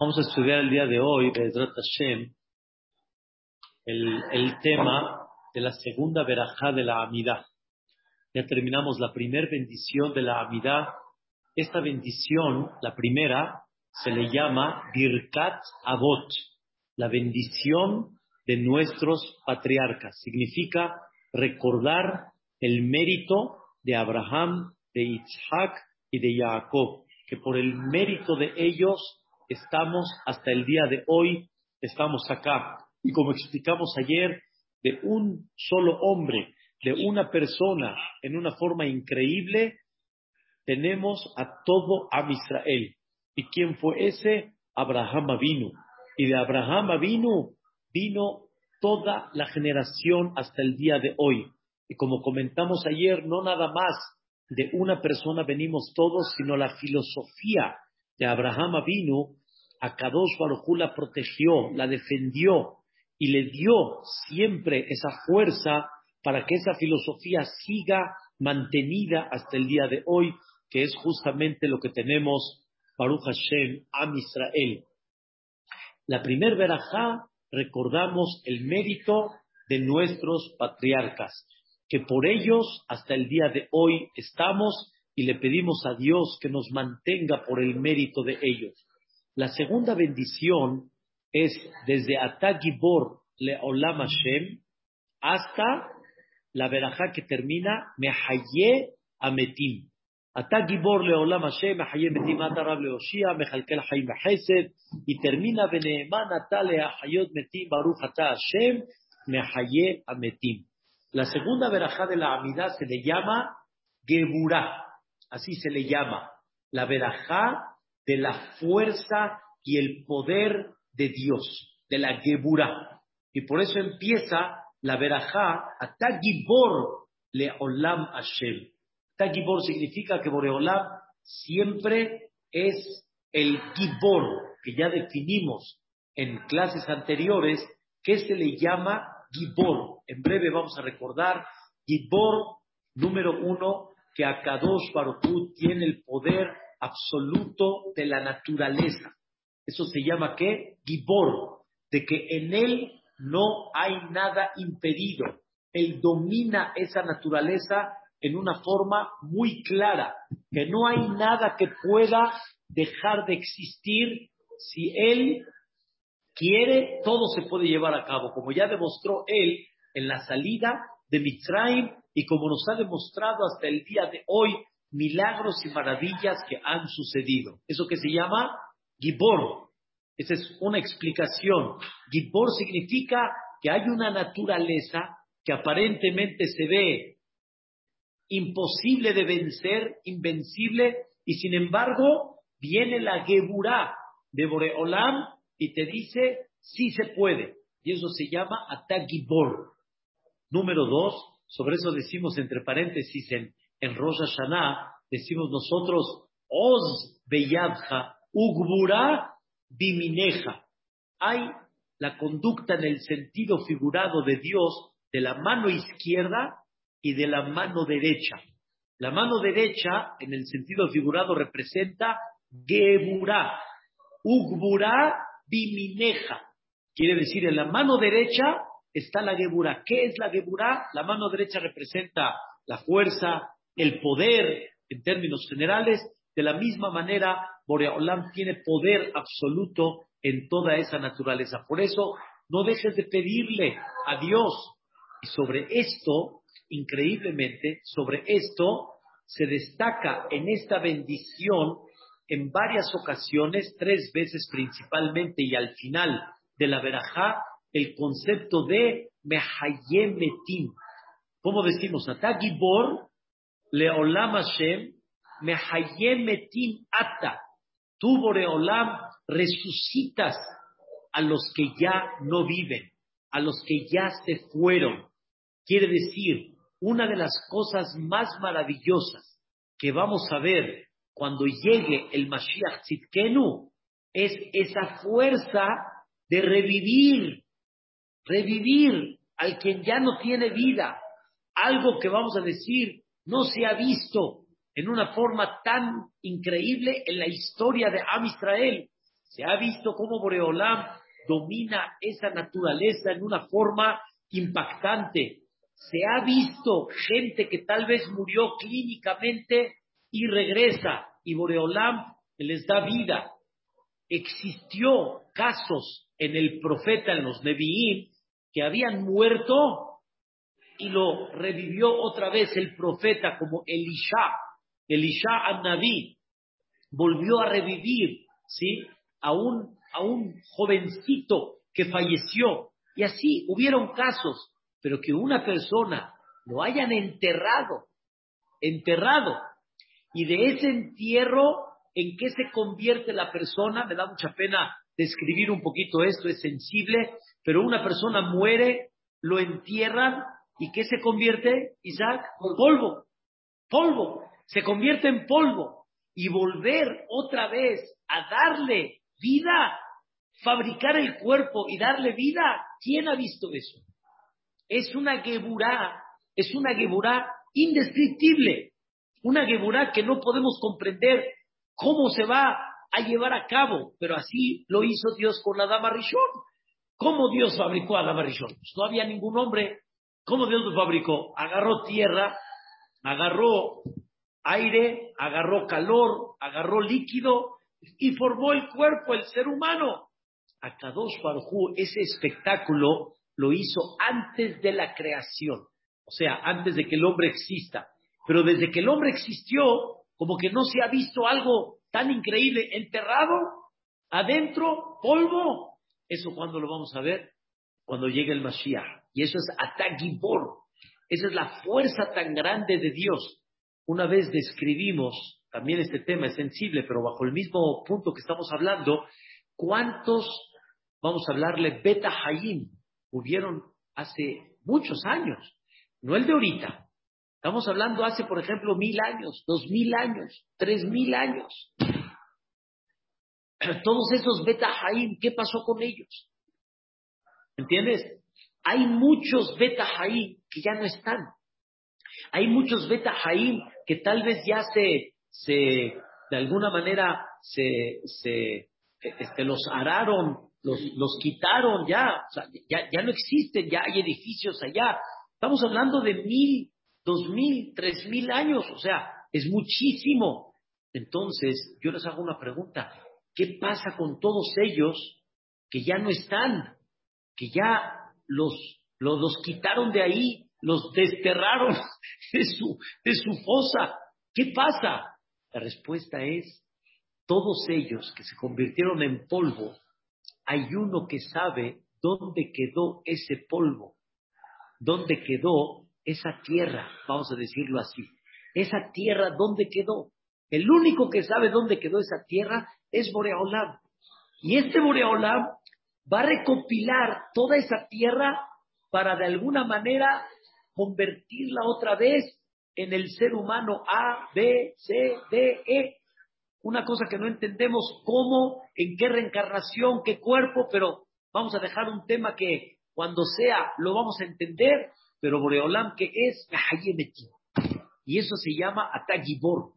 Vamos a estudiar el día de hoy, Bedrat Hashem, el, el tema de la segunda verajá de la Amidad. Ya terminamos la primera bendición de la Amidad. Esta bendición, la primera, se le llama Birkat Avot, la bendición de nuestros patriarcas. Significa recordar el mérito de Abraham, de Isaac y de Jacob, que por el mérito de ellos estamos hasta el día de hoy, estamos acá. Y como explicamos ayer, de un solo hombre, de una persona, en una forma increíble, tenemos a todo Am Israel. ¿Y quién fue ese? Abraham vino. Y de Abraham vino, vino toda la generación hasta el día de hoy. Y como comentamos ayer, no nada más de una persona venimos todos, sino la filosofía de Abraham vino a Kadosh Baruj la protegió, la defendió y le dio siempre esa fuerza para que esa filosofía siga mantenida hasta el día de hoy, que es justamente lo que tenemos Baruch Hashem, Am Israel. La primer verajá recordamos el mérito de nuestros patriarcas, que por ellos hasta el día de hoy estamos y le pedimos a Dios que nos mantenga por el mérito de ellos. La segunda bendición es desde Atagibor le Olam Hashem hasta la verajá que termina Mehaye Ametim. Atagibor le Olam Hashem Mehaye Metim Atarab le Oshia Mechalkel Hayim Hesed y termina Beneeman Atale Ahayot Metim Baruch Ata Hashem Mehaye Ametim. La segunda verajá de la Amidad se le llama Geburah, así se le llama, la verajá de la fuerza y el poder de Dios, de la Geburah. Y por eso empieza la verajá a Tagibor le Olam Hashem. Tagibor significa que Boreolam siempre es el Gibor, que ya definimos en clases anteriores, que se le llama Gibor. En breve vamos a recordar Gibor número uno, que Akadosh Baruch tiene el poder absoluto de la naturaleza. Eso se llama ¿qué? Gibor, de que en él no hay nada impedido. Él domina esa naturaleza en una forma muy clara, que no hay nada que pueda dejar de existir si él quiere, todo se puede llevar a cabo, como ya demostró él en la salida de Mitzrayim y como nos ha demostrado hasta el día de hoy milagros y maravillas que han sucedido. Eso que se llama Gibor. Esa es una explicación. Gibor significa que hay una naturaleza que aparentemente se ve imposible de vencer, invencible, y sin embargo viene la Geburá de Boreolam y te dice, sí se puede. Y eso se llama Atagibor. Número dos, sobre eso decimos entre paréntesis en en Rosh Hashanah decimos nosotros, Oz beyadja, ugbura bimineja. Hay la conducta en el sentido figurado de Dios de la mano izquierda y de la mano derecha. La mano derecha, en el sentido figurado, representa Geburá, Ugbura Bimineja. Quiere decir, en la mano derecha está la Geburá. ¿Qué es la Geburá? La mano derecha representa la fuerza, el poder en términos generales, de la misma manera Boreolam tiene poder absoluto en toda esa naturaleza. Por eso no dejes de pedirle a Dios. Y sobre esto, increíblemente, sobre esto se destaca en esta bendición en varias ocasiones, tres veces principalmente y al final de la verajá, el concepto de Mehayemetim. ¿Cómo decimos? Atagibor Leolam Hashem, Mehayem Metim Ata. Tú, Boreolam, resucitas a los que ya no viven, a los que ya se fueron. Quiere decir, una de las cosas más maravillosas que vamos a ver cuando llegue el Mashiach Tzidkenu es esa fuerza de revivir, revivir al quien ya no tiene vida. Algo que vamos a decir, no se ha visto en una forma tan increíble en la historia de Am Israel. Se ha visto cómo Boreolam domina esa naturaleza en una forma impactante. Se ha visto gente que tal vez murió clínicamente y regresa y Boreolam les da vida. Existió casos en el profeta, en los Nevi'im, que habían muerto y lo revivió otra vez el profeta como Elisha, Elisha al-Nabi, volvió a revivir, ¿sí? A un, a un jovencito que falleció. Y así hubieron casos, pero que una persona lo hayan enterrado, enterrado, y de ese entierro, ¿en qué se convierte la persona? Me da mucha pena describir un poquito esto, es sensible, pero una persona muere, lo entierran, ¿y qué se convierte, Isaac? Polvo, polvo, se convierte en polvo. Y volver otra vez a darle vida, fabricar el cuerpo y darle vida, ¿quién ha visto eso? Es una geburá, es una geburá indescriptible. Una Geburá que no podemos comprender cómo se va a llevar a cabo, pero así lo hizo Dios con la dama Rishon. ¿Cómo Dios fabricó a la dama Rishon? Pues no había ningún hombre. ¿Cómo Dios lo fabricó? Agarró tierra, agarró aire, agarró calor, agarró líquido y formó el cuerpo, el ser humano. A Kadosh Baruj ese espectáculo lo hizo antes de la creación, o sea, antes de que el hombre exista. Pero desde que el hombre existió, como que no se ha visto algo tan increíble, enterrado, adentro, polvo. Eso cuando lo vamos a ver, cuando llegue el Mashiach. Y eso es Atagibor. Esa es la fuerza tan grande de Dios. Una vez describimos, también este tema es sensible, pero bajo el mismo punto que estamos hablando, ¿cuántos, vamos a hablarle, Beta Hayim, hubieron hace muchos años? No el de ahorita, Estamos hablando hace, por ejemplo, mil años, dos mil años, tres mil años. Todos esos Beta Haim, ¿qué pasó con ellos? ¿Entiendes? Hay muchos Beta Haim que ya no están. Hay muchos Beta Haim que tal vez ya se, se de alguna manera, se, se este, los araron, los, los quitaron ya, o sea, ya, ya no existen, ya hay edificios allá. Estamos hablando de mil dos mil, tres mil años, o sea, es muchísimo. Entonces, yo les hago una pregunta, ¿qué pasa con todos ellos que ya no están, que ya los, los, quitaron de ahí, los desterraron de su, de su fosa? ¿Qué pasa? La respuesta es, todos ellos que se convirtieron en polvo, hay uno que sabe dónde quedó ese polvo, dónde quedó esa tierra, vamos a decirlo así, esa tierra, ¿dónde quedó? El único que sabe dónde quedó esa tierra es Boreolam. Y este Boreolam va a recopilar toda esa tierra para de alguna manera convertirla otra vez en el ser humano A, B, C, D, E. Una cosa que no entendemos cómo, en qué reencarnación, qué cuerpo, pero vamos a dejar un tema que cuando sea lo vamos a entender pero Boreolam, que es Y eso se llama Atagibor.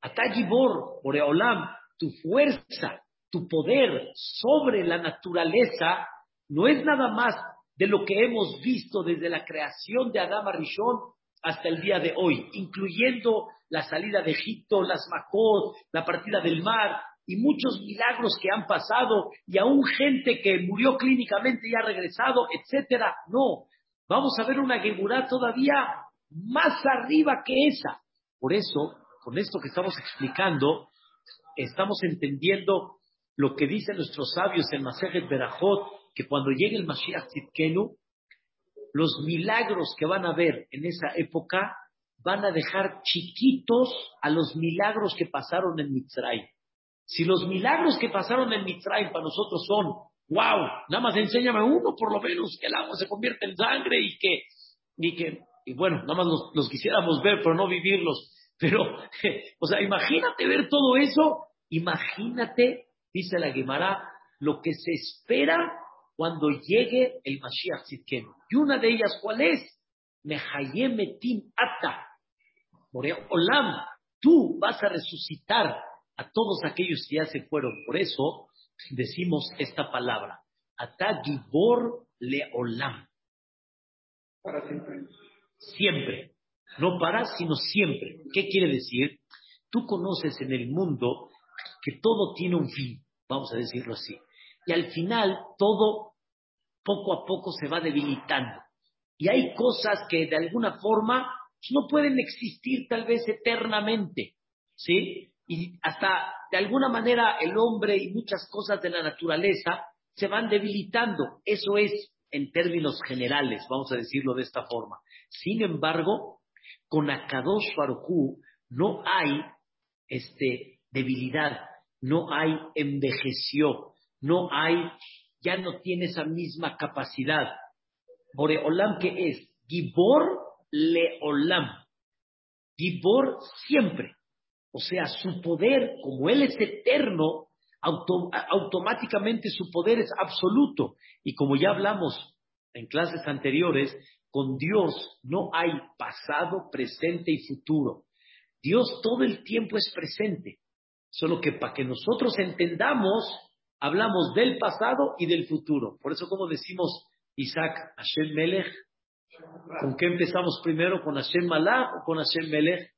Atagibor, Boreolam, tu fuerza, tu poder sobre la naturaleza, no es nada más de lo que hemos visto desde la creación de Adama Rishon hasta el día de hoy, incluyendo la salida de Egipto, las Makot, la partida del mar y muchos milagros que han pasado y aún gente que murió clínicamente y ha regresado, etcétera. No, Vamos a ver una Geburá todavía más arriba que esa. Por eso, con esto que estamos explicando, estamos entendiendo lo que dicen nuestros sabios en Masejet Berajot, que cuando llegue el Mashiach Tzidkenu, los milagros que van a ver en esa época van a dejar chiquitos a los milagros que pasaron en Mitzrayim. Si los milagros que pasaron en Mitzrayim para nosotros son wow, nada más enséñame uno por lo menos, que el agua se convierte en sangre y que, y que, y bueno, nada más los, quisiéramos ver, pero no vivirlos. Pero, o sea, imagínate ver todo eso, imagínate, dice la Gemara, lo que se espera cuando llegue el Mashiach Tzidkenu. Y una de ellas, ¿cuál es? Mehayemetim Ata. Olam, tú vas a resucitar a todos aquellos que ya se fueron. Por eso, decimos esta palabra. Ata Gibor Leolam. Para siempre. Siempre. No para, sino siempre. ¿Qué quiere decir? Tú conoces en el mundo que todo tiene un fin, vamos a decirlo así. Y al final todo poco a poco se va debilitando. Y hay cosas que de alguna forma no pueden existir tal vez eternamente, ¿sí? Y hasta de alguna manera el hombre y muchas cosas de la naturaleza se van debilitando. Eso es en términos generales, vamos a decirlo de esta forma. Sin embargo, con Akadosh Baruj no hay este, debilidad, no hay envejeció, no hay, ya no tiene esa misma capacidad. Boreolam, que es? Gibor Leolam. Gibor siempre. O sea, su poder, como Él es eterno, automáticamente su poder es absoluto. Y como ya hablamos en clases anteriores, con Dios no hay pasado, presente y futuro. Dios todo el tiempo es presente. Solo que para que nosotros entendamos, hablamos del pasado y del futuro. Por eso, como decimos Isaac, Hashem Melech, ¿con qué empezamos primero? ¿Con Hashem Malach o con Hashem Melech?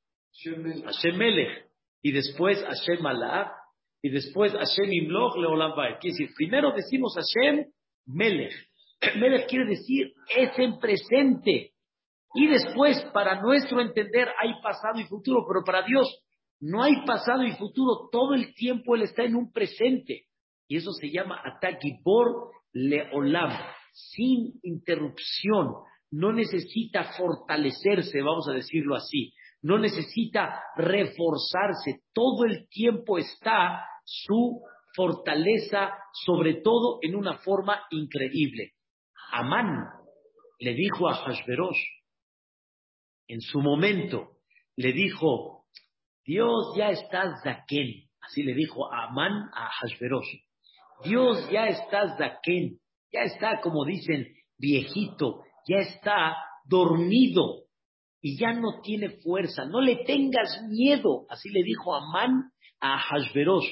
Hashem Melech. Y después Hashem Malach. Y después Hashem Imloch Leolam Quiere decir, primero decimos Hashem Melech. Melech quiere decir es en presente. Y después, para nuestro entender, hay pasado y futuro, pero para Dios no hay pasado y futuro. Todo el tiempo Él está en un presente. Y eso se llama Atakibor Leolam, sin interrupción. No necesita fortalecerse, vamos a decirlo así. No necesita reforzarse. Todo el tiempo está su fortaleza, sobre todo en una forma increíble. Amán le dijo a Hashverosh, en su momento, le dijo, Dios ya está Zaken. Así le dijo Amán a Hashverosh. Dios ya está Zaken. Ya está, como dicen, viejito. Ya está dormido. Y ya no tiene fuerza. No le tengas miedo. Así le dijo Amán a Hashverosh.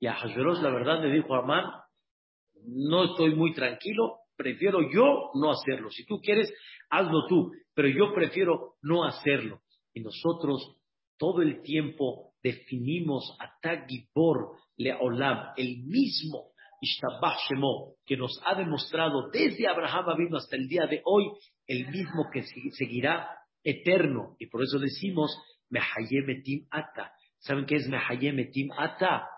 Y a Hashverosh, la verdad, le dijo Amán, no estoy muy tranquilo prefiero yo no hacerlo. Si tú quieres, hazlo tú, pero yo prefiero no hacerlo. Y nosotros todo el tiempo definimos a Tagibor Leolam, el mismo Ishtabah Shemo, que nos ha demostrado desde Abraham vino hasta el día de hoy, el mismo que seguirá eterno. Y por eso decimos Mehayemetim Ata. ¿Saben qué es Mehayemetim Ata?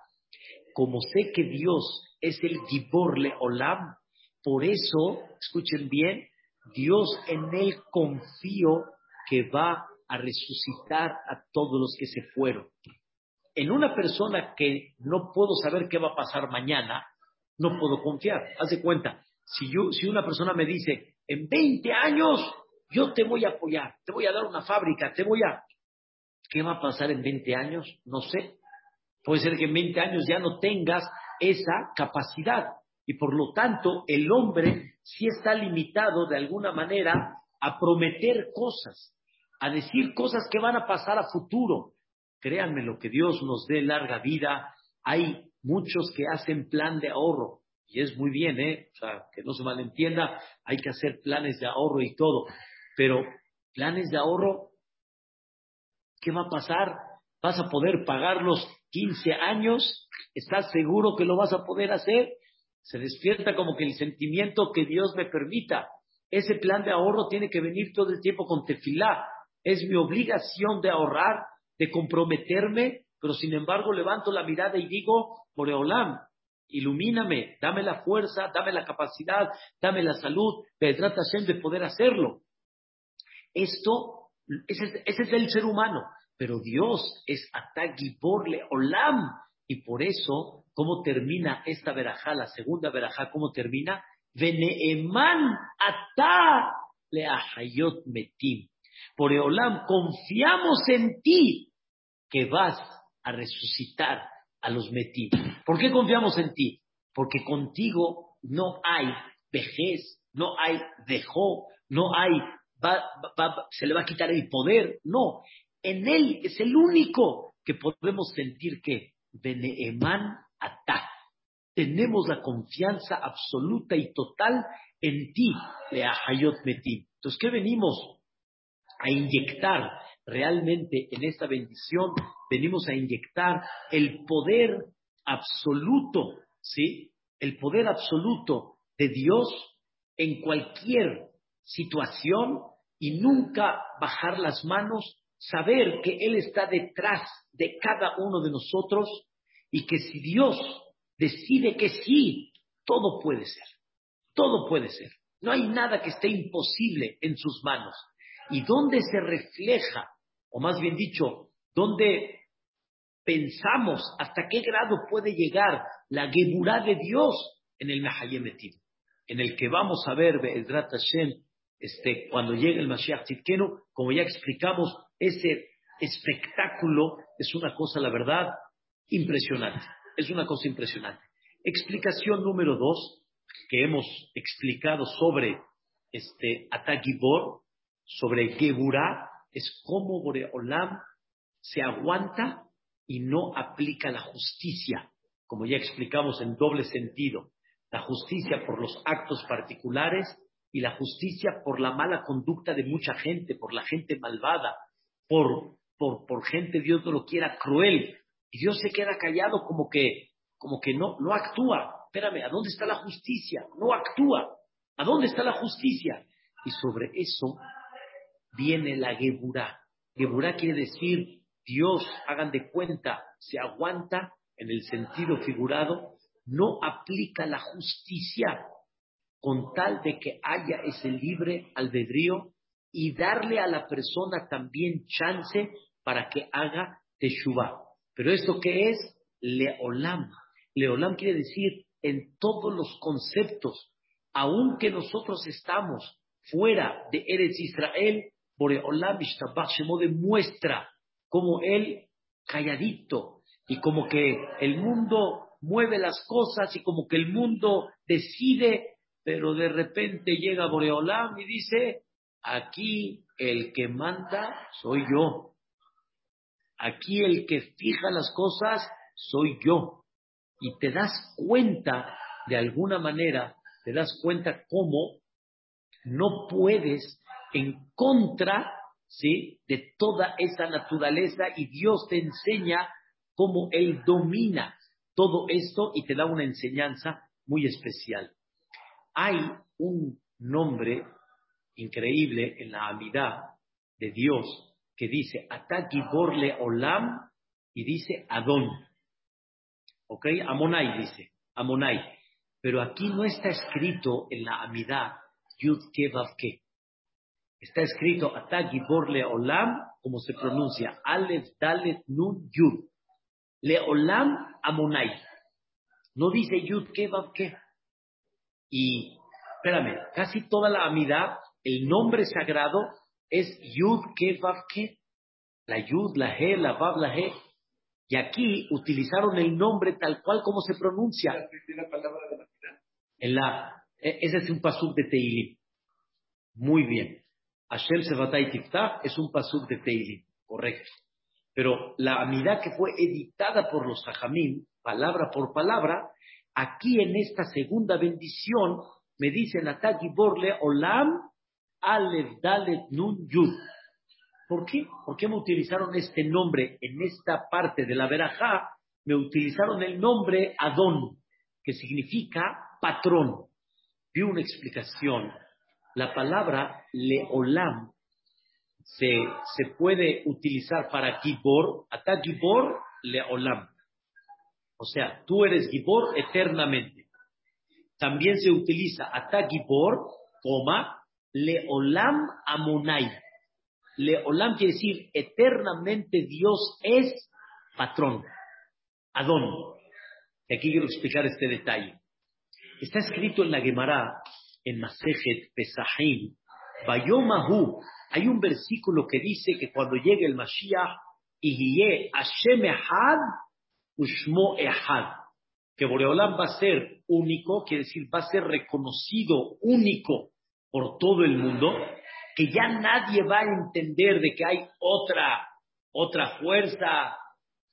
Como sé que Dios es el Gibor Leolam, por eso, escuchen bien, Dios en él confío que va a resucitar a todos los que se fueron. En una persona que no puedo saber qué va a pasar mañana, no puedo confiar. Haz de cuenta, si, yo, si una persona me dice, en 20 años yo te voy a apoyar, te voy a dar una fábrica, te voy a... ¿Qué va a pasar en 20 años? No sé. Puede ser que en 20 años ya no tengas esa capacidad. Y por lo tanto, el hombre sí está limitado de alguna manera a prometer cosas, a decir cosas que van a pasar a futuro. Créanme, lo que Dios nos dé larga vida, hay muchos que hacen plan de ahorro. Y es muy bien, ¿eh? O sea, que no se malentienda, hay que hacer planes de ahorro y todo. Pero planes de ahorro, ¿qué va a pasar? ¿Vas a poder pagar los 15 años? ¿Estás seguro que lo vas a poder hacer? Se despierta como que el sentimiento que Dios me permita. Ese plan de ahorro tiene que venir todo el tiempo con tefilá. Es mi obligación de ahorrar, de comprometerme, pero sin embargo levanto la mirada y digo, Boreolam, ilumíname, dame la fuerza, dame la capacidad, dame la salud, trata de poder hacerlo. Esto, ese, es el ser humano, pero Dios es Atagibor Olam, y por eso ¿Cómo termina esta verajá, la segunda verajá? ¿Cómo termina? Veneeman ata leahayot metim. Por Eolam, confiamos en ti que vas a resucitar a los metim. ¿Por qué confiamos en ti? Porque contigo no hay vejez, no hay dejó, no hay, se le va a quitar el poder. No, en él es el único que podemos sentir que Beneeman tenemos la confianza absoluta y total en ti, Leahayot Metim. Entonces, ¿qué venimos a inyectar realmente en esta bendición? Venimos a inyectar el poder absoluto, ¿sí? El poder absoluto de Dios en cualquier situación y nunca bajar las manos, saber que Él está detrás de cada uno de nosotros y que si Dios decide que sí, todo puede ser, todo puede ser. No hay nada que esté imposible en sus manos. ¿Y dónde se refleja, o más bien dicho, dónde pensamos hasta qué grado puede llegar la Geburá de Dios en el Nahayemetim? En el que vamos a ver, Be'ezrat Hashem, este, cuando llegue el Mashiach Tzidkenu, como ya explicamos, ese espectáculo es una cosa, la verdad, impresionante. Es una cosa impresionante. Explicación número dos, que hemos explicado sobre este Atagibor, sobre Geburah, es cómo Boreolam se aguanta y no aplica la justicia, como ya explicamos en doble sentido. La justicia por los actos particulares y la justicia por la mala conducta de mucha gente, por la gente malvada, por, por, por gente, Dios no lo quiera, cruel. Y Dios se queda callado como que, como que no, no actúa. Espérame, ¿a dónde está la justicia? No actúa. ¿A dónde está la justicia? Y sobre eso viene la Geburá. Geburá quiere decir, Dios, hagan de cuenta, se aguanta en el sentido figurado, no aplica la justicia con tal de que haya ese libre albedrío y darle a la persona también chance para que haga teshuva. Pero esto qué es? Leolam. Leolam quiere decir en todos los conceptos, aunque nosotros estamos fuera de Eretz Israel, Boreolam Ishtabach Shemo demuestra como él calladito y como que el mundo mueve las cosas y como que el mundo decide pero de repente llega Boreolam y dice, aquí el que manda soy yo. Aquí el que fija las cosas soy yo. Y te das cuenta, de alguna manera, te das cuenta cómo no puedes en contra ¿sí? de toda esa naturaleza y Dios te enseña cómo Él domina todo esto y te da una enseñanza muy especial. Hay un nombre increíble en la Amidad de Dios que dice Atagiborle Olam y dice Adón. ¿Ok? Amonai dice, Amonai. Pero aquí no está escrito en la Amidad Yud Está escrito Atagiborle Olam, como se pronuncia, Aleph Dalet Nun Yud. Le Olam Amonai. No dice Yud Ke y, espérame, casi toda la amidad, el nombre sagrado es Yud Ke Vav Ke. La Yud, la He, la Vav, la He. Y aquí utilizaron el nombre tal cual como se pronuncia. En la, e, ese es un pasuk de Teilim. Muy bien. Hashem Sevatai Tiftah es un pasuk de Teilim, correcto. Pero la amidad que fue editada por los Sajamim, palabra por palabra, Aquí en esta segunda bendición me dicen Ataki Borle Olam Alef Dalet Nun Yud. ¿Por qué? ¿Por qué me utilizaron este nombre en esta parte de la verajá? Me utilizaron el nombre Adón, que significa patrón. Vi una explicación. La palabra Leolam se, se puede utilizar para Gibor, Atagibor Leolam. O sea, tú eres Gibor eternamente. También se utiliza Ata Gibor, coma, Leolam Amonai. Leolam quiere decir eternamente Dios es patrón. Adón. Y aquí quiero explicar este detalle. Está escrito en la Gemara, en Masejet Pesahim, Bayomahu. Hay un versículo que dice que cuando llegue el Mashiach, Ihiye Hashem Ehad Ushmo Ehad, que Boreolam va a ser único, quiere decir, va a ser reconocido único por todo el mundo, que ya nadie va a entender de que hay otra, otra fuerza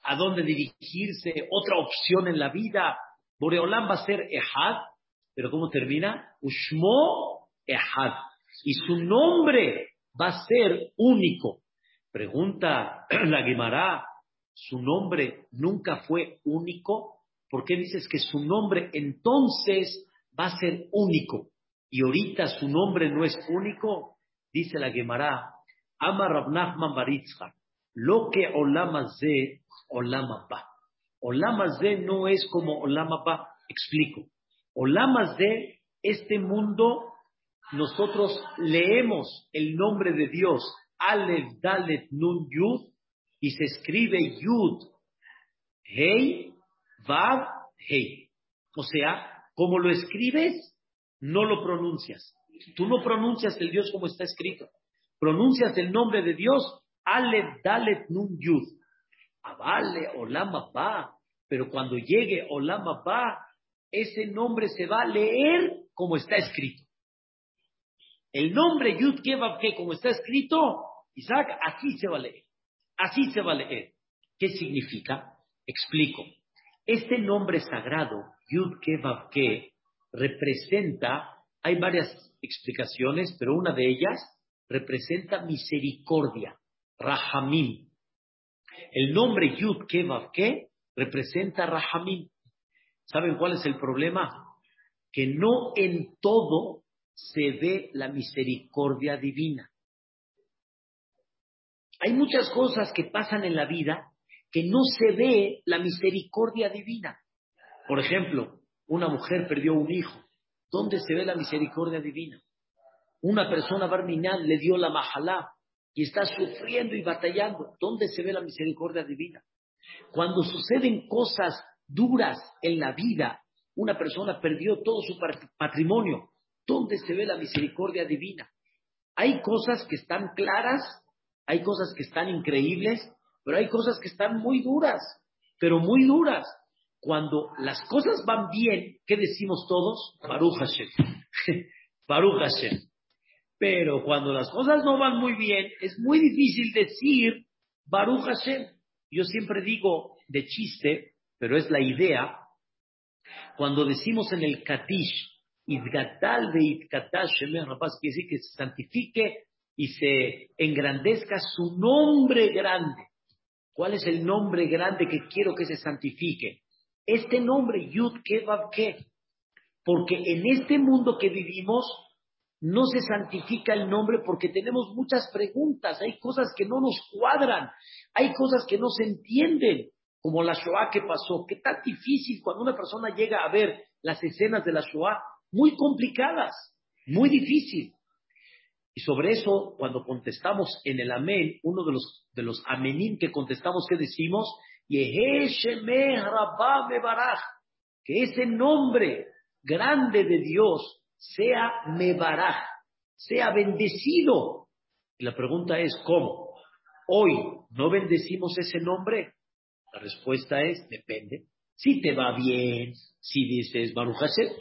a dónde dirigirse, otra opción en la vida. Boreolam va a ser Ehad, pero ¿cómo termina? Ushmo Ehad. Y su nombre va a ser único. Pregunta la Gemara, ¿su nombre nunca fue único? ¿Por qué dices que su nombre entonces va a ser único? Y ahorita su nombre no es único. Dice la Gemara, Ama Rabnachman Baritzha, lo que Olamaze, Olamaba. Olamaze no es como Olamaba. Explico. Olamaze, este mundo, nosotros leemos el nombre de Dios, Aleph, Dalet, Nun, Yud, y se escribe Yud, Hey, Vav, Hey. O sea, como lo escribes, no lo pronuncias. Tú no pronuncias el Dios como está escrito. Pronuncias el nombre de Dios, Aleph, Dalet, Nun, Yud. Avale, Olama, Ba. Pero cuando llegue Olama, Ba, ese nombre se va a leer como está escrito. El nombre Yud que como está escrito, Isaac, así se va a leer. Así se va a leer. ¿Qué significa? Explico. Este nombre sagrado, Yud que representa, hay varias explicaciones, pero una de ellas representa misericordia, Rahamim. El nombre Yud que representa Rahamim. ¿Saben cuál es el problema? Que no en todo se ve la misericordia divina. Hay muchas cosas que pasan en la vida que no se ve la misericordia divina. Por ejemplo, una mujer perdió un hijo. ¿Dónde se ve la misericordia divina? Una persona barminal le dio la majalá y está sufriendo y batallando. ¿Dónde se ve la misericordia divina? Cuando suceden cosas duras en la vida, una persona perdió todo su patrimonio. ¿Dónde se ve la misericordia divina? Hay cosas que están claras, hay cosas que están increíbles, pero hay cosas que están muy duras, pero muy duras. Cuando las cosas van bien, ¿qué decimos todos? Baruch Hashem. Baruch Hashem. Pero cuando las cosas no van muy bien, es muy difícil decir Baruch Hashem. Yo siempre digo de chiste, pero es la idea, cuando decimos en el Katish, Idgatal de Idkatash quiere decir que se santifique y se engrandezca su nombre grande. ¿Cuál es el nombre grande que quiero que se santifique? Este nombre, Yud Ke Porque en este mundo que vivimos no se santifica el nombre porque tenemos muchas preguntas, hay cosas que no nos cuadran, hay cosas que no se entienden, como la Shoah que pasó. Qué tan difícil cuando una persona llega a ver las escenas de la Shoah, muy complicadas, muy difícil. Y sobre eso, cuando contestamos en el amén, uno de los, de los amenín que contestamos, ¿qué decimos? que ese nombre grande de Dios sea Mebaraj, sea bendecido. Y la pregunta es, ¿cómo? Hoy no bendecimos ese nombre. La respuesta es, depende. Si te va bien, si dices Baruch Hashem.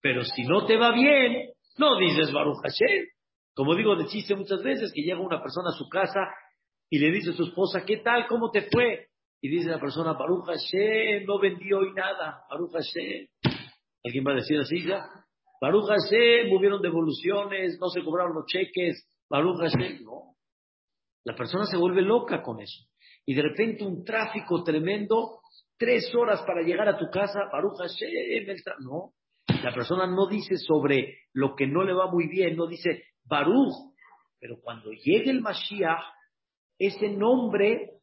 Pero si no te va bien, no dices Baruch Hashem. Como digo de chiste muchas veces, que llega una persona a su casa y le dice a su esposa, ¿qué tal? ¿Cómo te fue? Y dice la persona, Baruch Hashem, no vendí hoy nada. Baruch Hashem. ¿Alguien va a decir así ya? Baruch Hashem, hubieron devoluciones, no se cobraron los cheques. Baruch Hashem, no. La persona se vuelve loca con eso. Y de repente un tráfico tremendo, tres horas para llegar a tu casa, Baruch Hashem, no. La persona no dice sobre lo que no le va muy bien, no dice Baruch. Pero cuando llegue el Mashiach, ese nombre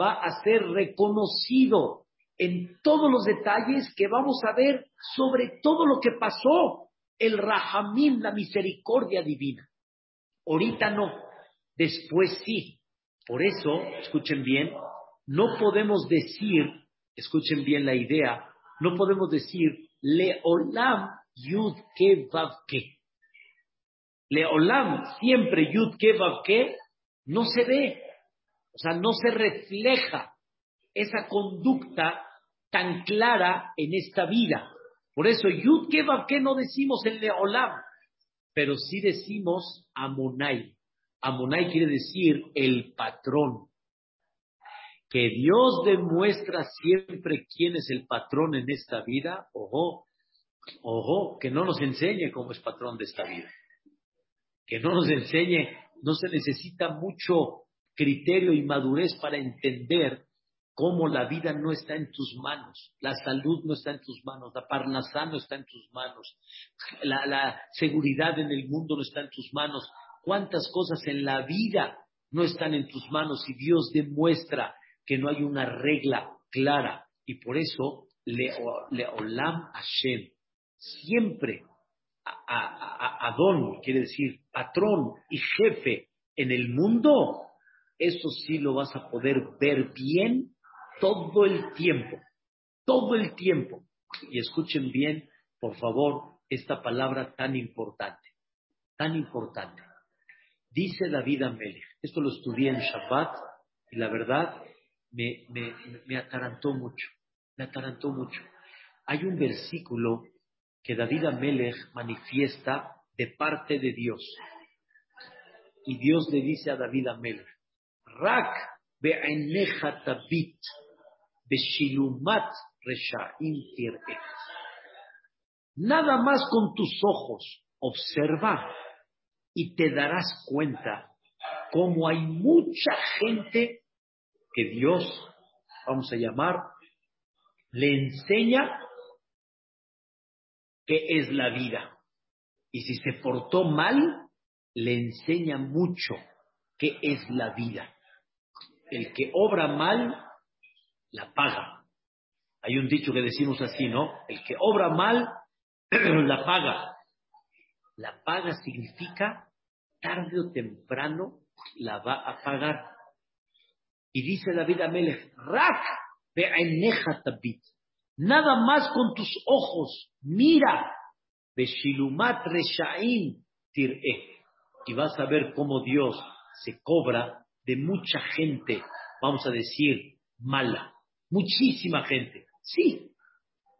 va a ser reconocido en todos los detalles que vamos a ver sobre todo lo que pasó, el Rahamim, la misericordia divina. Ahorita no, después sí. Por eso, escuchen bien, no podemos decir, escuchen bien la idea, no podemos decir Leolam Yud Ke Vav Ke. Leolam, siempre Yud Ke Ke, no se ve. O sea, no se refleja esa conducta tan clara en esta vida. Por eso, Yud que no decimos en Leolam, pero sí decimos Amonai. Amonai quiere decir el patrón. que Dios demuestra siempre quién es el patrón en esta vida, ojo, ojo, que no nos enseñe cómo es patrón de esta vida. Que no nos enseñe, no se necesita mucho criterio y madurez para entender cómo la vida no está en tus manos, la salud no está en tus manos, la parnasá no está en tus manos, la, la seguridad en el mundo no está en tus manos, cuántas cosas en la vida no están en tus manos y Dios demuestra que no hay una regla clara y por eso Leolam Hashem siempre Adón quiere decir patrón y jefe en el mundo, eso sí lo vas a poder ver bien todo el tiempo, todo el tiempo. Y escuchen bien, por favor, esta palabra tan importante, tan importante. Dice David Amelech, esto lo estudié en Shabbat y la verdad me, me, me atarantó mucho, me atarantó mucho. Hay un versículo que David Amelech manifiesta de parte de Dios. Y Dios le dice a David Amelech, Rak be'eneja tabit beshilumat resha'im Nada más con tus ojos observa y te darás cuenta cómo hay mucha gente que Dios, vamos a llamar, le enseña qué es la vida. Y si se portó mal, le enseña mucho qué es la vida. El que obra mal, la paga. Hay un dicho que decimos así, ¿no? El que obra mal, la paga. La paga significa tarde o temprano la va a pagar. Y dice David Amelech, Rak. Nada más con tus ojos, mira, Beshilumat Reshaim Tir'eh. Y vas a ver cómo Dios se cobra de mucha gente, vamos a decir, mala. Muchísima gente. Sí,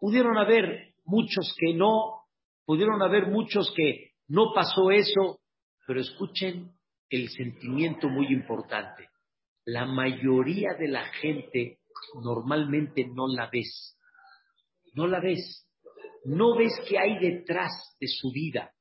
pudieron haber muchos que no, pudieron haber muchos que no pasó eso, pero escuchen el sentimiento muy importante. La mayoría de la gente normalmente no la ves no la ves. No ves qué hay detrás de su vida.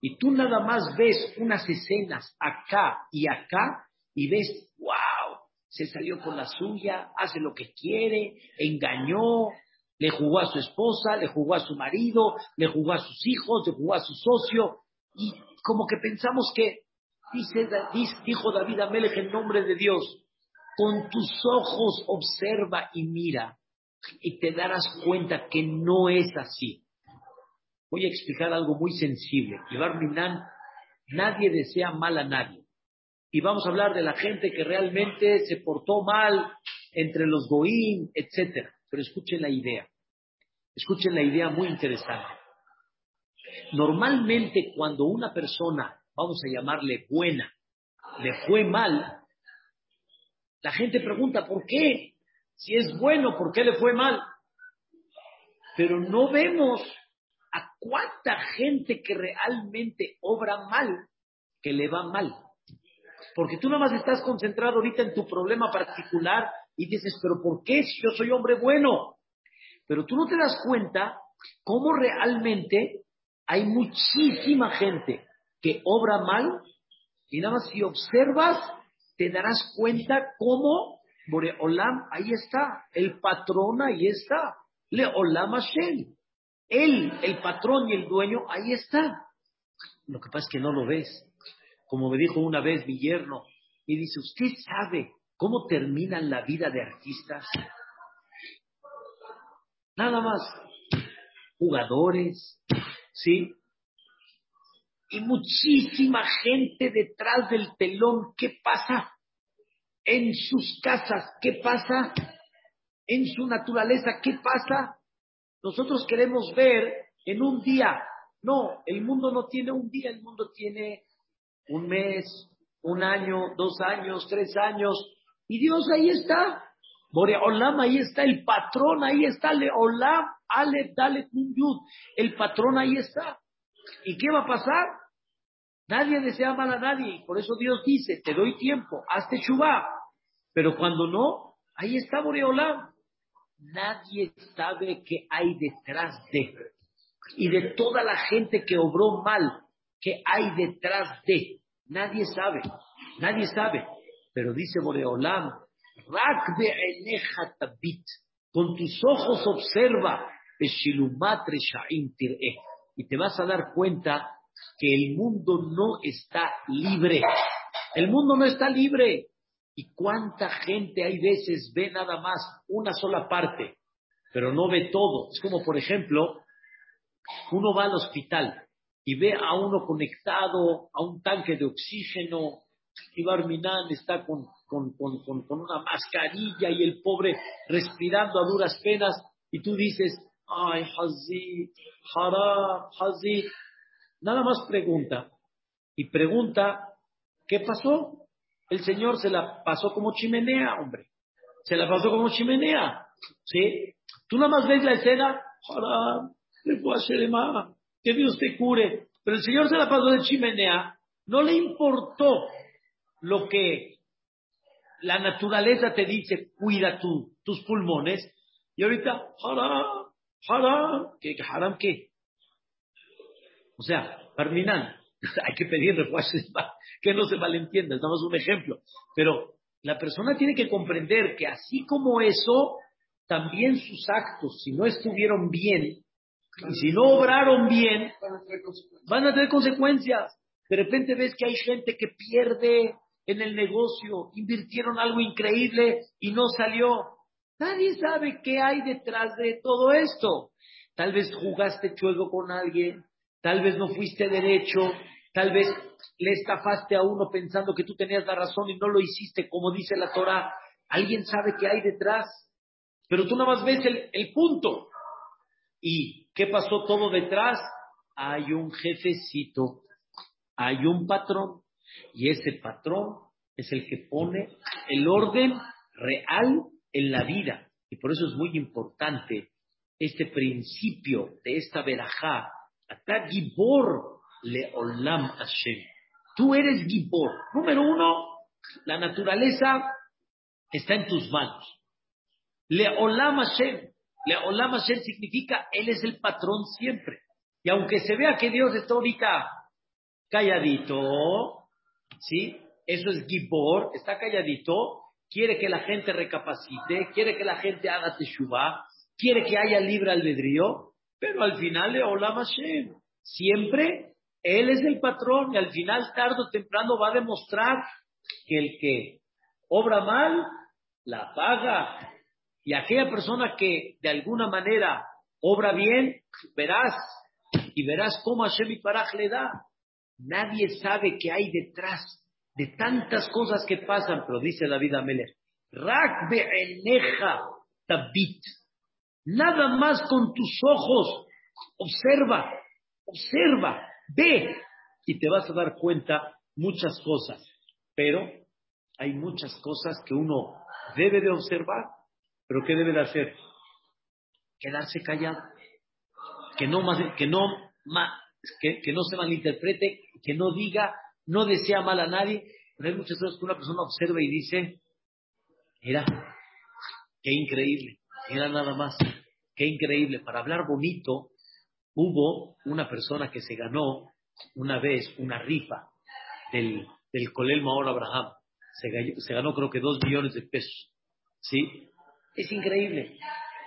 Y tú nada más ves unas escenas acá y acá y ves, wow, se salió con la suya, hace lo que quiere, engañó, le jugó a su esposa, le jugó a su marido, le jugó a sus hijos, le jugó a su socio. Y como que pensamos que, dice, dijo David Amelech en nombre de Dios, con tus ojos observa y mira y te darás cuenta que no es así. Voy a explicar algo muy sensible. Llevar Minan, nadie desea mal a nadie. Y vamos a hablar de la gente que realmente se portó mal entre los goín, etc. Pero escuchen la idea. Escuchen la idea muy interesante. Normalmente cuando una persona, vamos a llamarle buena, le fue mal, la gente pregunta, ¿por qué? Si es bueno, ¿por qué le fue mal? Pero no vemos a cuánta gente que realmente obra mal, que le va mal. Porque tú nada más estás concentrado ahorita en tu problema particular y dices, pero ¿por qué si yo soy hombre bueno? Pero tú no te das cuenta cómo realmente hay muchísima gente que obra mal y nada más si observas te darás cuenta cómo Olam, ahí está. El patrón, ahí está. Le Olam Hashem. Él, el patrón y el dueño, ahí está. Lo que pasa es que no lo ves. Como me dijo una vez mi yerno, y dice, ¿usted sabe cómo termina la vida de artistas? Nada más. Jugadores, ¿sí? Y muchísima gente detrás del telón. ¿Qué pasa? en sus casas, ¿qué pasa? En su naturaleza, ¿qué pasa? Nosotros queremos ver en un día. No, el mundo no tiene un día, el mundo tiene un mes, un año, dos años, tres años. Y Dios ahí está. Boreolam ahí está, el patrón ahí está, Leolam, Ale, Dale, Yud. El patrón ahí está. ¿Y qué va a pasar? Nadie desea mal a nadie. Por eso Dios dice, te doy tiempo, hazte chubá. Pero cuando no, Ahí está Boreolam. Nadie sabe qué hay detrás de. Y de toda la gente que obró mal, qué hay detrás de. Nadie sabe. Nadie sabe. Pero dice Boreolam, Rak tabit. Con tus ojos observa. Y te vas a dar cuenta que el mundo no está libre. El mundo no está libre. ¿Y cuánta gente hay veces ve nada más una sola parte, pero no ve todo? Es como, por ejemplo, uno va al hospital y ve a uno conectado a un tanque de oxígeno y Barminan está con, con, una mascarilla y el pobre respirando a duras penas y tú dices, ay, Hazid, Haram, Hazid. Nada más pregunta. Y pregunta, ¿qué pasó? El Señor se la pasó como chimenea, hombre. Se la pasó como chimenea. ¿Sí? Tú nada más ves la escena, Haram, que Dios te cure. Pero el Señor se la pasó de chimenea. No le importó lo que la naturaleza te dice, cuida tu, tus pulmones. Y ahorita, haram, haram, ¿qué, haram qué? O sea, terminan, hay que pedirle que no se malentienda, damos un ejemplo. Pero la persona tiene que comprender que así como eso, también sus actos, si no estuvieron bien, y si no obraron bien, van a tener consecuencias. De repente ves que hay gente que pierde en el negocio, invirtieron algo increíble y no salió. Nadie sabe qué hay detrás de todo esto. Tal vez jugaste chuego con alguien, tal vez no fuiste derecho, tal vez le estafaste a uno pensando que tú tenías la razón y no lo hiciste como dice la Torah. Alguien sabe qué hay detrás, pero tú nada más ves el, el punto. ¿Y qué pasó todo detrás? Hay un jefecito, hay un patrón y ese patrón es el que pone el orden real en la vida. Y por eso es muy importante este principio de esta verajá. Ata Gibor le olam Hashem. Tú eres Gibor. Número uno, la naturaleza está en tus manos. Le olam Hashem. Le olam Hashem significa Él es el patrón siempre. Y aunque se vea que Dios está ahorita calladito, ¿sí? Eso es Gibor, está calladito, quiere que la gente recapacite, quiere que la gente haga teshuvah, quiere que haya libre albedrío, pero al final le hola Hashem. Siempre él es el patrón y al final, tarde o temprano, va a demostrar que el que obra mal, la paga. Y aquella persona que de alguna manera obra bien, verás, y verás cómo Hashem y Paraj le da. Nadie sabe qué hay detrás de tantas cosas que pasan, pero dice David Ameler, Rak be'eneja tabit. Nada más con tus ojos. Observa, observa, ve y te vas a dar cuenta muchas cosas. Pero hay muchas cosas que uno debe de observar, pero ¿qué debe de hacer? Quedarse callado. Que no, que no que, que no se malinterprete, que no diga, no desea mal a nadie, pero hay muchas veces que una persona observa y dice, mira, qué increíble, mira nada más, qué increíble, para hablar bonito, hubo una persona que se ganó una vez una rifa del, del Colel Maor Abraham, se, se ganó creo que dos millones de pesos, ¿sí? Es increíble,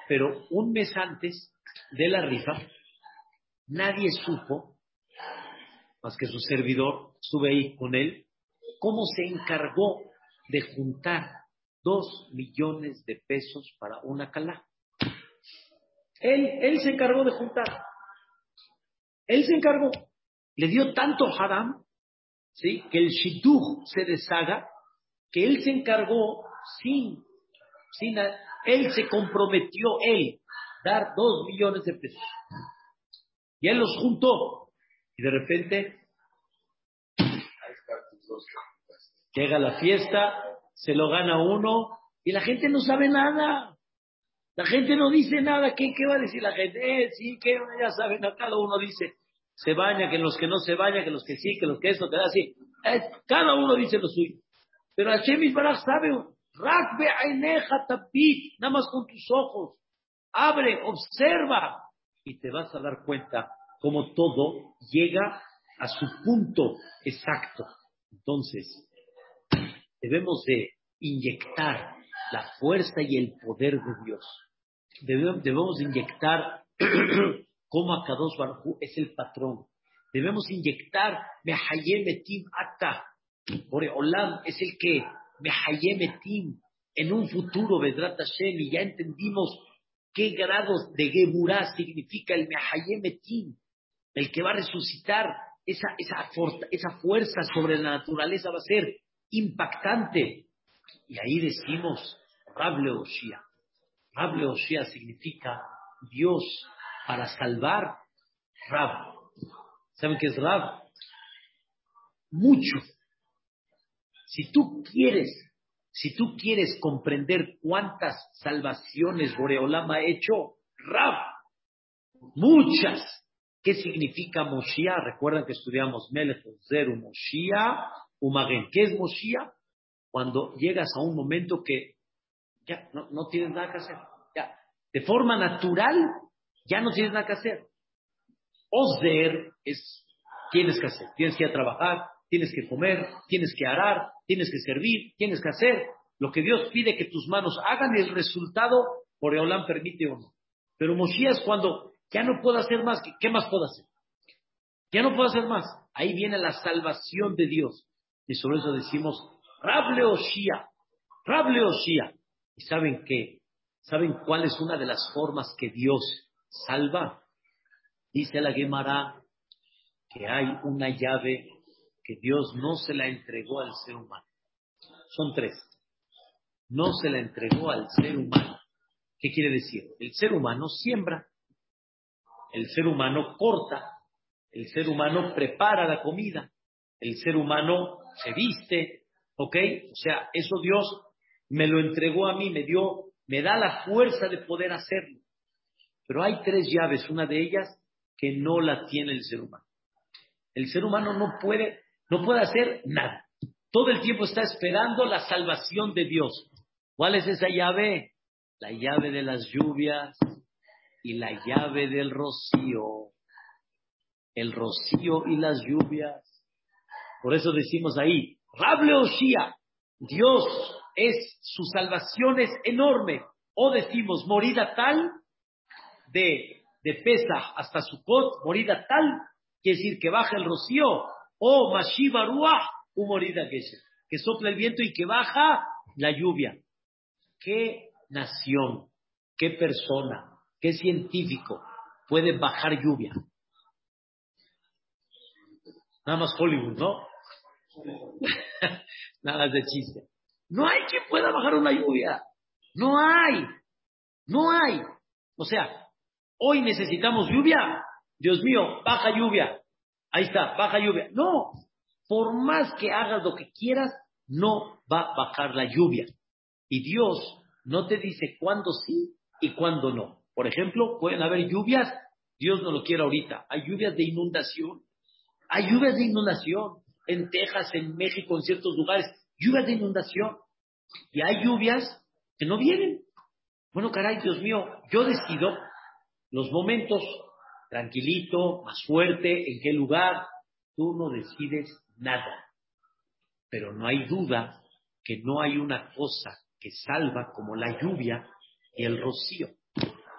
pero un mes antes de la rifa, Nadie supo, más que su servidor, estuve ahí con él, cómo se encargó de juntar dos millones de pesos para una calá. Él, él se encargó de juntar. Él se encargó. Le dio tanto haram, ¿sí? que el shidduch se deshaga, que él se encargó sin, sin, él se comprometió, él, dar dos millones de pesos. Y él los juntó. Y de repente llega la fiesta, se lo gana uno y la gente no sabe nada. La gente no dice nada. ¿Qué, qué va a decir la gente? Eh, sí, que ya saben, cada uno dice, se baña, que los que no se bañan, que los que sí, que los que eso, que así. Eh, cada uno dice lo suyo. Pero Hashem Baraj sabe, Rakbe aineja tapit, nada más con tus ojos. Abre, observa. Y te vas a dar cuenta cómo todo llega a su punto exacto. Entonces, debemos de inyectar la fuerza y el poder de Dios. Debemos, inyectar cómo Akadosh Baruj es el patrón. Debemos inyectar Mehayemetim Ata. Olam es el que Mehayemetim en un futuro Vedrat Hashem y ya entendimos qué grados de Geburah significa el Mehayemetim, el que va a resucitar esa, esa, esa fuerza sobre la naturaleza va a ser impactante. Y ahí decimos Rable Oshia. Rable Oshia significa Dios para salvar Rab. ¿Saben qué es Rab? Mucho. Si tú quieres, si tú quieres comprender cuántas salvaciones Boreolam ha hecho, Rab, muchas. ¿Qué significa Moshiach? Recuerdan que estudiamos Melech Zeru Moshiach Umagen. ¿Qué es Moshiach? Cuando llegas a un momento que ya no, tienes nada que hacer. Ya, de forma natural, ya no tienes nada que hacer. Ozer es, tienes que hacer, tienes que ir a trabajar, tienes que comer, tienes que arar, tienes que servir, tienes que hacer lo que Dios pide que tus manos hagan el resultado, por Eolán permite o no. Pero Moshiach es cuando ya no puedo hacer más, ¿qué más puedo hacer? Ya no puedo hacer más. Ahí viene la salvación de Dios. Y sobre eso decimos, Rable Oshia, Rable Oshia. ¿Y saben qué? ¿Saben cuál es una de las formas que Dios salva? Dice la Gemara que hay una llave que Dios no se la entregó al ser humano. Son tres. No se la entregó al ser humano. ¿Qué quiere decir? El ser humano siembra, el ser humano corta, el ser humano prepara la comida, el ser humano se viste, ¿ok? O sea, eso Dios me lo entregó a mí, me dio, me da la fuerza de poder hacerlo. Pero hay tres llaves, una de ellas que no la tiene el ser humano. El ser humano no puede, no puede hacer nada. Todo el tiempo está esperando la salvación de Dios. ¿Cuál es esa llave? La llave de las lluvias y la llave del rocío. El rocío y las lluvias. Por eso decimos ahí, Rable Oshia, Dios es, su salvación es enorme. O decimos, morida tal, de, de Pesa hasta Sukkot, morida tal, quiere decir que baja el rocío. O Mashiva Ruah, un morida que, que sopla el viento y que baja la lluvia. ¿Qué nación, qué persona, qué científico puede bajar lluvia? Nada más Hollywood, ¿no? Nada de chiste. No hay quien pueda bajar una lluvia. No hay. No hay. O sea, hoy necesitamos lluvia. Dios mío, baja lluvia. Ahí está, baja lluvia. No. Por más que hagas lo que quieras, no va a bajar la lluvia. Y Dios no te dice cuándo sí y cuándo no. Por ejemplo, pueden haber lluvias, Dios no lo quiere ahorita. Hay lluvias de inundación. Hay lluvias de inundación en Texas, en México, en ciertos lugares lluvias de inundación. Y hay lluvias que no vienen. Bueno, caray, Dios mío, yo decido los momentos, tranquilito, más fuerte, en qué lugar. Tú no decides nada. Pero no hay duda que no hay una cosa que salva como la lluvia y el rocío.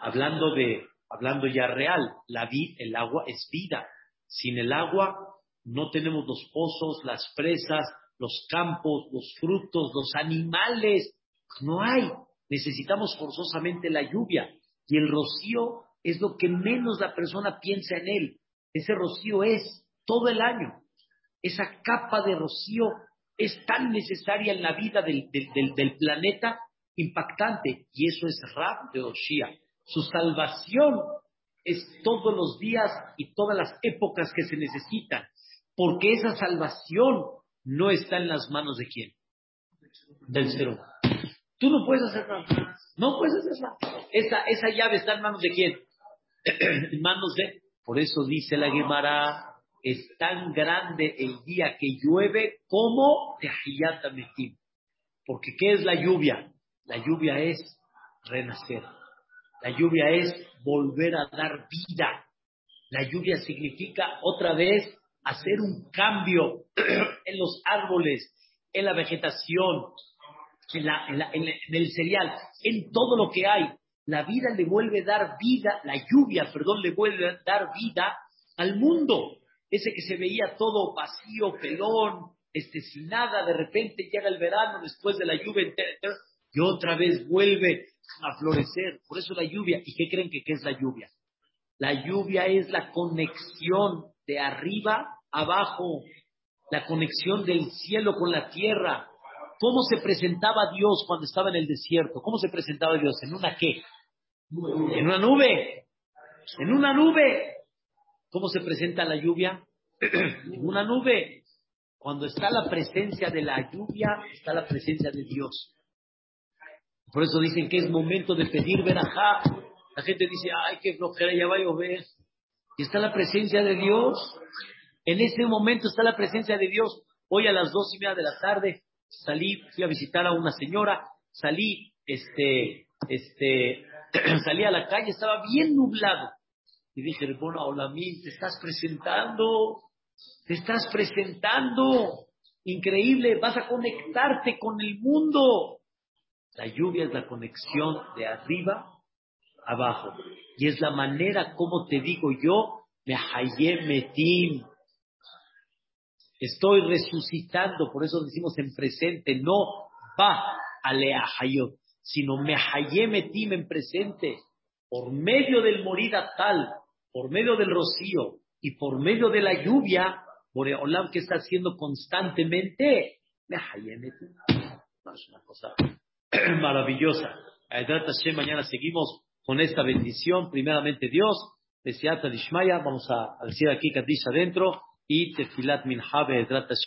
Hablando de, hablando ya real, la vid, el agua es vida. Sin el agua no tenemos los pozos, las presas, los campos, los frutos, los animales. No hay. Necesitamos forzosamente la lluvia. Y el rocío es lo que menos la persona piensa en él. Ese rocío es todo el año. Esa capa de rocío es tan necesaria en la vida del, planeta, impactante. Y eso es Rab de Oshia. Su salvación es todos los días y todas las épocas que se necesitan. Porque esa salvación no está en las manos de quién? Del ser humano. Tú no puedes hacer nada. No puedes hacer nada. Esa, esa llave está en manos de quién? En manos de... Por eso dice la Gemara, es tan grande el día que llueve como de Metim. Porque ¿qué es la lluvia? La lluvia es renacer. La lluvia es volver a dar vida. La lluvia significa otra vez hacer un cambio en los árboles, en la vegetación, en, el cereal, en todo lo que hay. La vida le vuelve a dar vida, la lluvia, perdón, le vuelve a dar vida al mundo. Ese que se veía todo vacío, pelón, este, sin nada, de repente llega el verano después de la lluvia y otra vez vuelve a florecer. Por eso la lluvia. ¿Y qué creen que qué es la lluvia? La lluvia es la conexión de arriba abajo, la conexión del cielo con la tierra. ¿Cómo se presentaba Dios cuando estaba en el desierto? ¿Cómo se presentaba Dios? ¿En una qué? En una nube. En una nube. ¿Cómo se presenta la lluvia? en una nube. Cuando está la presencia de la lluvia, está la presencia de Dios. Por eso dicen que es momento de pedir verajá. La gente dice, ay, qué flojera, ya va a llover. Y está la presencia de Dios. En ese momento está la presencia de Dios. Hoy a las dos y media de la tarde salí, fui a visitar a una señora, salí, este, este, salí a la calle, estaba bien nublado. Y dije, bueno, hola, te estás presentando, te estás presentando. Increíble, vas a conectarte con el mundo. La lluvia es la conexión de arriba abajo. Y es la manera como te digo yo, me metim. Estoy resucitando, por eso decimos en presente, no va a leahayot, sino me metim en presente. Por medio del morida tal, por medio del rocío y por medio de la lluvia, Boreolam que está haciendo constantemente, me metim. No es una cosa maravillosa. mañana seguimos con esta bendición. Primeramente Dios, Deseata Dishmaya, vamos a decir aquí Kadish adentro y Tefilat Minha Hashem.